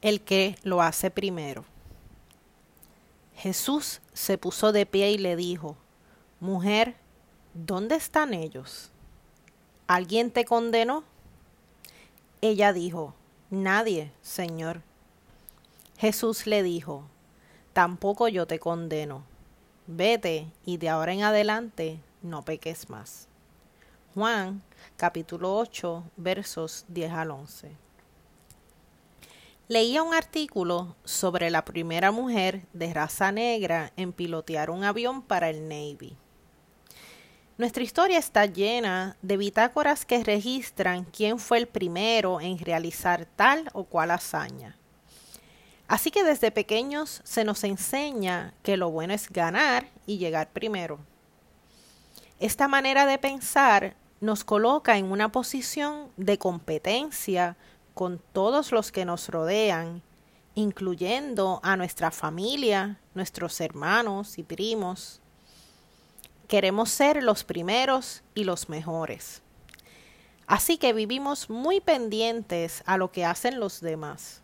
el que lo hace primero. Jesús se puso de pie y le dijo, Mujer, ¿dónde están ellos? ¿Alguien te condenó? Ella dijo, Nadie, Señor. Jesús le dijo, Tampoco yo te condeno. Vete y de ahora en adelante no peques más. Juan capítulo 8 versos 10 al 11. Leía un artículo sobre la primera mujer de raza negra en pilotear un avión para el Navy. Nuestra historia está llena de bitácoras que registran quién fue el primero en realizar tal o cual hazaña. Así que desde pequeños se nos enseña que lo bueno es ganar y llegar primero. Esta manera de pensar nos coloca en una posición de competencia con todos los que nos rodean, incluyendo a nuestra familia, nuestros hermanos y primos. Queremos ser los primeros y los mejores. Así que vivimos muy pendientes a lo que hacen los demás.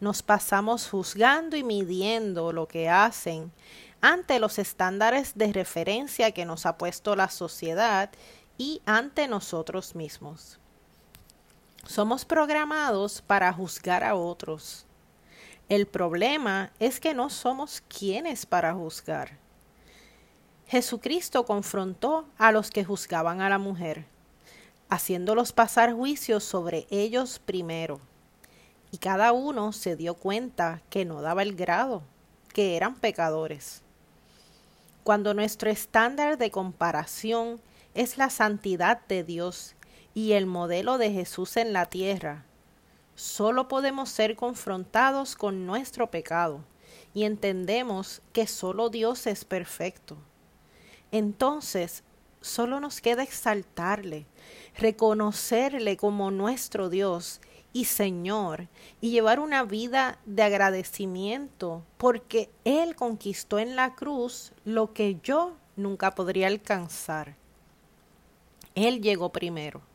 Nos pasamos juzgando y midiendo lo que hacen ante los estándares de referencia que nos ha puesto la sociedad y ante nosotros mismos. Somos programados para juzgar a otros. El problema es que no somos quienes para juzgar. Jesucristo confrontó a los que juzgaban a la mujer, haciéndolos pasar juicios sobre ellos primero. Y cada uno se dio cuenta que no daba el grado, que eran pecadores. Cuando nuestro estándar de comparación es la santidad de Dios y el modelo de Jesús en la tierra. Solo podemos ser confrontados con nuestro pecado y entendemos que solo Dios es perfecto. Entonces, solo nos queda exaltarle, reconocerle como nuestro Dios y Señor y llevar una vida de agradecimiento porque Él conquistó en la cruz lo que yo nunca podría alcanzar. Él llegó primero.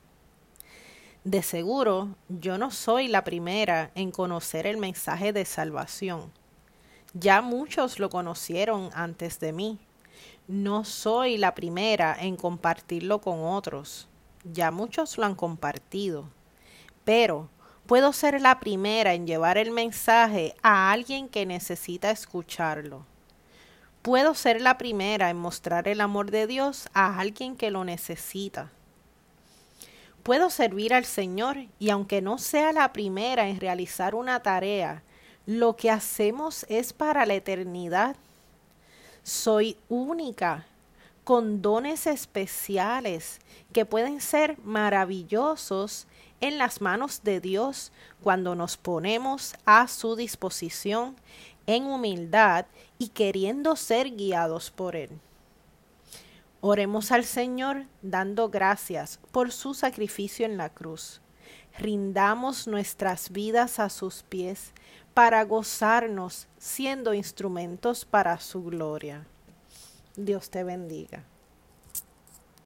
De seguro, yo no soy la primera en conocer el mensaje de salvación. Ya muchos lo conocieron antes de mí. No soy la primera en compartirlo con otros. Ya muchos lo han compartido. Pero puedo ser la primera en llevar el mensaje a alguien que necesita escucharlo. Puedo ser la primera en mostrar el amor de Dios a alguien que lo necesita puedo servir al Señor y aunque no sea la primera en realizar una tarea, lo que hacemos es para la eternidad. Soy única, con dones especiales que pueden ser maravillosos en las manos de Dios cuando nos ponemos a su disposición en humildad y queriendo ser guiados por Él. Oremos al Señor dando gracias por su sacrificio en la cruz. Rindamos nuestras vidas a sus pies para gozarnos siendo instrumentos para su gloria. Dios te bendiga.